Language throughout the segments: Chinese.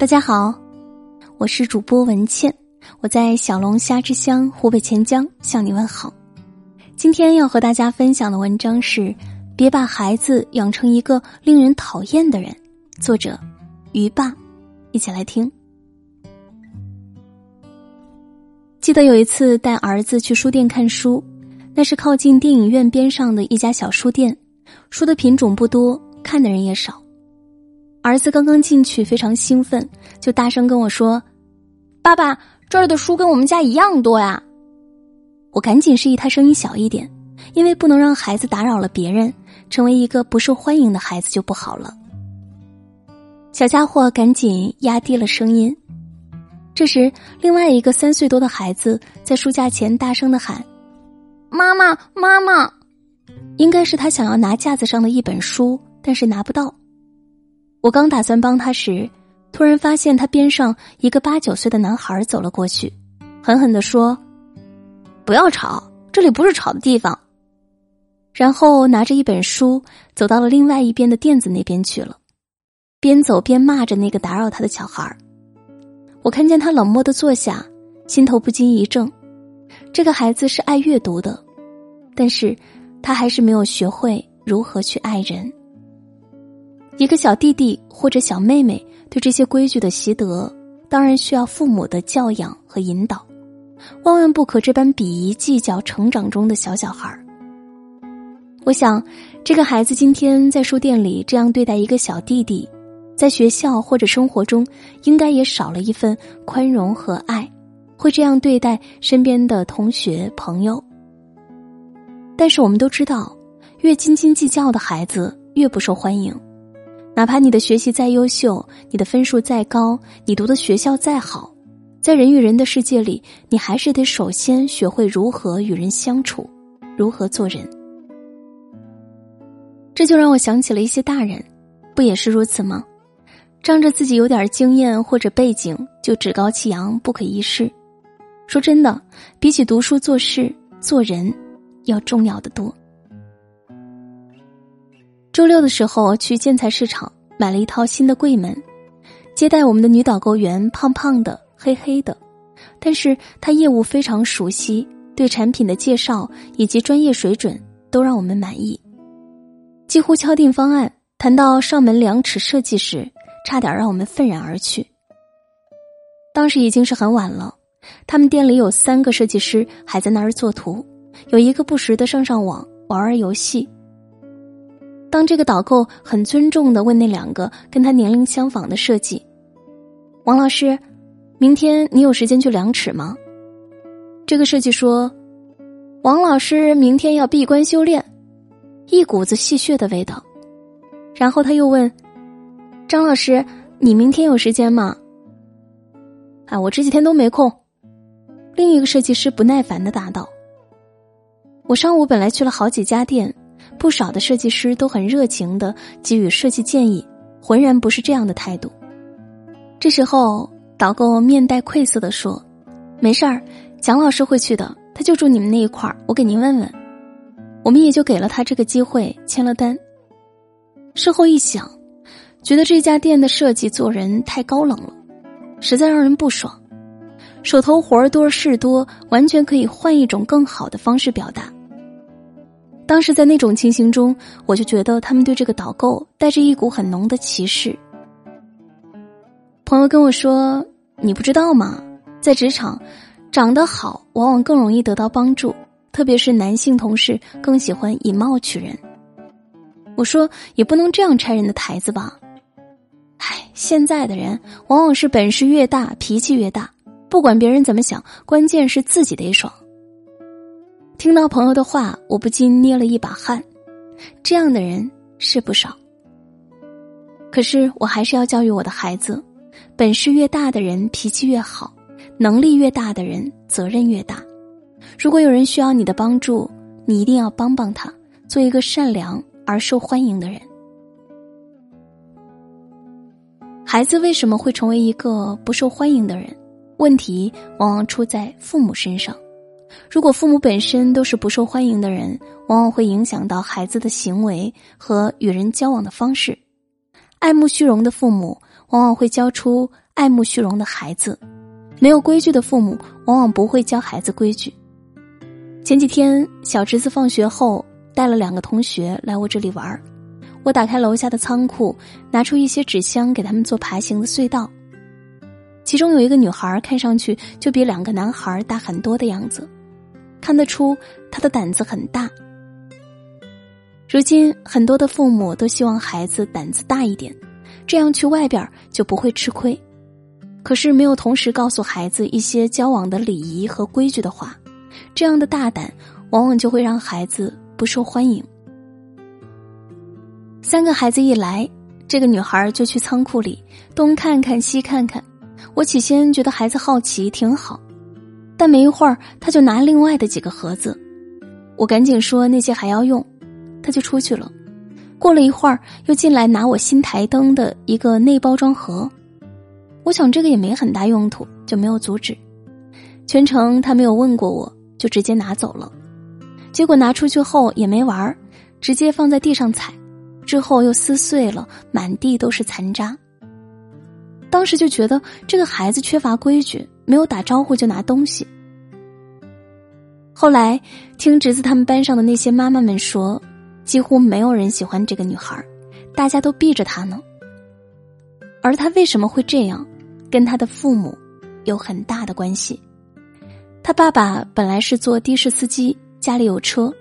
大家好，我是主播文倩，我在小龙虾之乡湖北潜江向你问好。今天要和大家分享的文章是：别把孩子养成一个令人讨厌的人。作者：鱼爸，一起来听。记得有一次带儿子去书店看书，那是靠近电影院边上的一家小书店，书的品种不多，看的人也少。儿子刚刚进去，非常兴奋，就大声跟我说：“爸爸，这儿的书跟我们家一样多呀！”我赶紧示意他声音小一点，因为不能让孩子打扰了别人，成为一个不受欢迎的孩子就不好了。小家伙赶紧压低了声音。这时，另外一个三岁多的孩子在书架前大声的喊：“妈妈，妈妈！”应该是他想要拿架子上的一本书，但是拿不到。我刚打算帮他时，突然发现他边上一个八九岁的男孩走了过去，狠狠的说：“不要吵，这里不是吵的地方。”然后拿着一本书走到了另外一边的垫子那边去了，边走边骂着那个打扰他的小孩我看见他冷漠的坐下，心头不禁一怔。这个孩子是爱阅读的，但是他还是没有学会如何去爱人。一个小弟弟或者小妹妹对这些规矩的习得，当然需要父母的教养和引导，万万不可这般鄙夷计较成长中的小小孩儿。我想，这个孩子今天在书店里这样对待一个小弟弟，在学校或者生活中，应该也少了一份宽容和爱，会这样对待身边的同学朋友。但是我们都知道，越斤斤计较的孩子越不受欢迎。哪怕你的学习再优秀，你的分数再高，你读的学校再好，在人与人的世界里，你还是得首先学会如何与人相处，如何做人。这就让我想起了一些大人，不也是如此吗？仗着自己有点经验或者背景，就趾高气扬、不可一世。说真的，比起读书做事做人，要重要的多。周六的时候去建材市场买了一套新的柜门，接待我们的女导购员胖胖的、黑黑的，但是她业务非常熟悉，对产品的介绍以及专业水准都让我们满意。几乎敲定方案，谈到上门量尺设计时，差点让我们愤然而去。当时已经是很晚了，他们店里有三个设计师还在那儿做图，有一个不时的上上网玩玩游戏。当这个导购很尊重的问那两个跟他年龄相仿的设计：“王老师，明天你有时间去量尺吗？”这个设计说：“王老师明天要闭关修炼。”一股子戏谑的味道。然后他又问：“张老师，你明天有时间吗？”“啊，我这几天都没空。”另一个设计师不耐烦的答道：“我上午本来去了好几家店。”不少的设计师都很热情的给予设计建议，浑然不是这样的态度。这时候，导购面带愧色的说：“没事儿，蒋老师会去的，他就住你们那一块儿，我给您问问。”我们也就给了他这个机会，签了单。事后一想，觉得这家店的设计做人太高冷了，实在让人不爽。手头活儿多事多，完全可以换一种更好的方式表达。当时在那种情形中，我就觉得他们对这个导购带着一股很浓的歧视。朋友跟我说：“你不知道吗？在职场，长得好往往更容易得到帮助，特别是男性同事更喜欢以貌取人。”我说：“也不能这样拆人的台子吧？”唉，现在的人往往是本事越大，脾气越大，不管别人怎么想，关键是自己得爽。听到朋友的话，我不禁捏了一把汗。这样的人是不少，可是我还是要教育我的孩子：本事越大的人脾气越好，能力越大的人责任越大。如果有人需要你的帮助，你一定要帮帮他，做一个善良而受欢迎的人。孩子为什么会成为一个不受欢迎的人？问题往往出在父母身上。如果父母本身都是不受欢迎的人，往往会影响到孩子的行为和与人交往的方式。爱慕虚荣的父母，往往会教出爱慕虚荣的孩子；没有规矩的父母，往往不会教孩子规矩。前几天，小侄子放学后带了两个同学来我这里玩儿。我打开楼下的仓库，拿出一些纸箱给他们做爬行的隧道。其中有一个女孩，看上去就比两个男孩大很多的样子，看得出他的胆子很大。如今，很多的父母都希望孩子胆子大一点，这样去外边就不会吃亏。可是，没有同时告诉孩子一些交往的礼仪和规矩的话。这样的大胆，往往就会让孩子不受欢迎。三个孩子一来，这个女孩就去仓库里东看看西看看。我起先觉得孩子好奇挺好，但没一会儿，他就拿另外的几个盒子。我赶紧说那些还要用，他就出去了。过了一会儿，又进来拿我新台灯的一个内包装盒。我想这个也没很大用途，就没有阻止。全程他没有问过我。就直接拿走了，结果拿出去后也没玩儿，直接放在地上踩，之后又撕碎了，满地都是残渣。当时就觉得这个孩子缺乏规矩，没有打招呼就拿东西。后来听侄子他们班上的那些妈妈们说，几乎没有人喜欢这个女孩，大家都避着她呢。而她为什么会这样，跟她的父母有很大的关系。他爸爸本来是做的士司机，家里有车，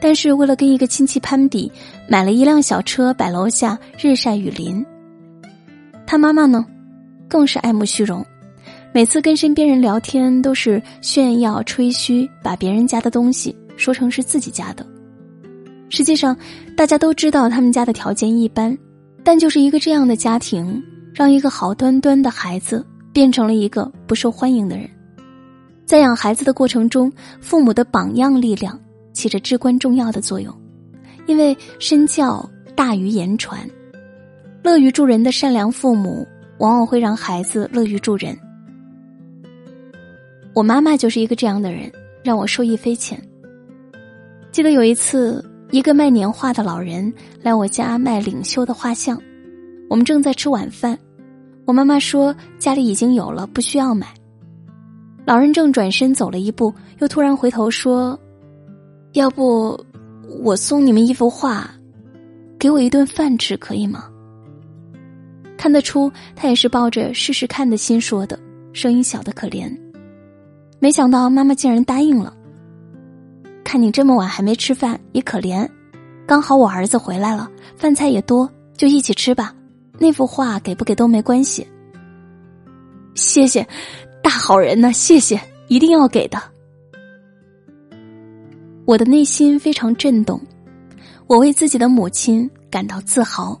但是为了跟一个亲戚攀比，买了一辆小车摆楼下日晒雨淋。他妈妈呢，更是爱慕虚荣，每次跟身边人聊天都是炫耀吹嘘，把别人家的东西说成是自己家的。实际上，大家都知道他们家的条件一般，但就是一个这样的家庭，让一个好端端的孩子变成了一个不受欢迎的人。在养孩子的过程中，父母的榜样力量起着至关重要的作用，因为身教大于言传。乐于助人的善良父母，往往会让孩子乐于助人。我妈妈就是一个这样的人，让我受益匪浅。记得有一次，一个卖年画的老人来我家卖领袖的画像，我们正在吃晚饭，我妈妈说家里已经有了，不需要买。老人正转身走了一步，又突然回头说：“要不我送你们一幅画，给我一顿饭吃，可以吗？”看得出他也是抱着试试看的心说的，声音小的可怜。没想到妈妈竟然答应了。看你这么晚还没吃饭，也可怜。刚好我儿子回来了，饭菜也多，就一起吃吧。那幅画给不给都没关系。谢谢。大好人呢，谢谢，一定要给的。我的内心非常震动，我为自己的母亲感到自豪。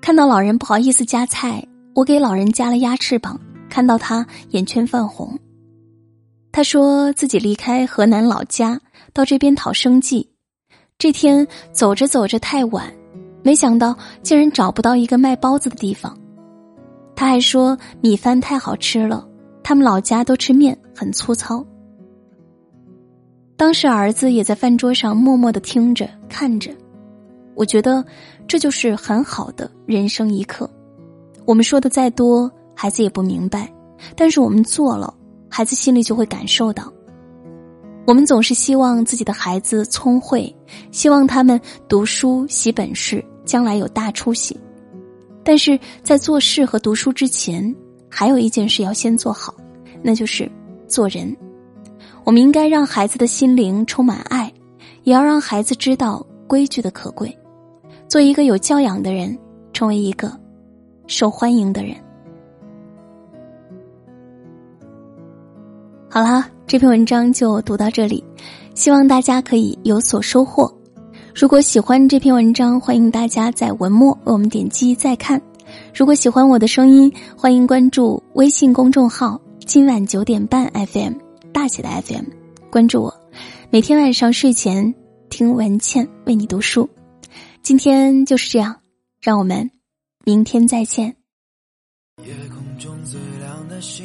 看到老人不好意思夹菜，我给老人夹了鸭翅膀。看到他眼圈泛红，他说自己离开河南老家到这边讨生计，这天走着走着太晚，没想到竟然找不到一个卖包子的地方。他还说米饭太好吃了。他们老家都吃面，很粗糙。当时儿子也在饭桌上默默的听着看着，我觉得这就是很好的人生一刻。我们说的再多，孩子也不明白；但是我们做了，孩子心里就会感受到。我们总是希望自己的孩子聪慧，希望他们读书习本事，将来有大出息。但是在做事和读书之前，还有一件事要先做好，那就是做人。我们应该让孩子的心灵充满爱，也要让孩子知道规矩的可贵，做一个有教养的人，成为一个受欢迎的人。好啦，这篇文章就读到这里，希望大家可以有所收获。如果喜欢这篇文章，欢迎大家在文末为我们点击再看。如果喜欢我的声音，欢迎关注微信公众号“今晚九点半 FM” 大写的 FM，关注我，每天晚上睡前听文倩为你读书。今天就是这样，让我们明天再见。夜空中最亮的星，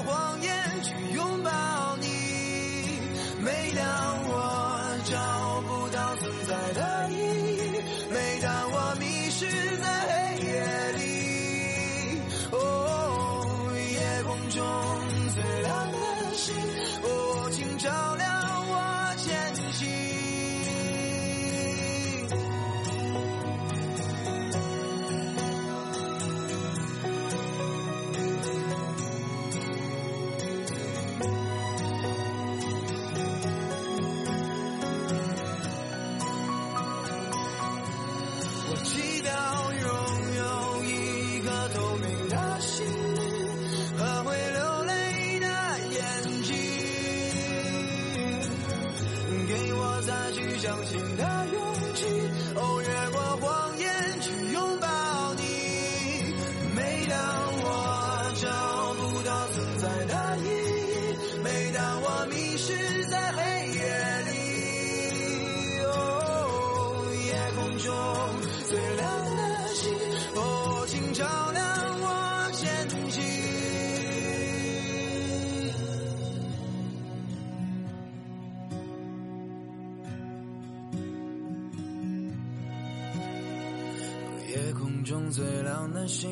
夜空中最亮的星，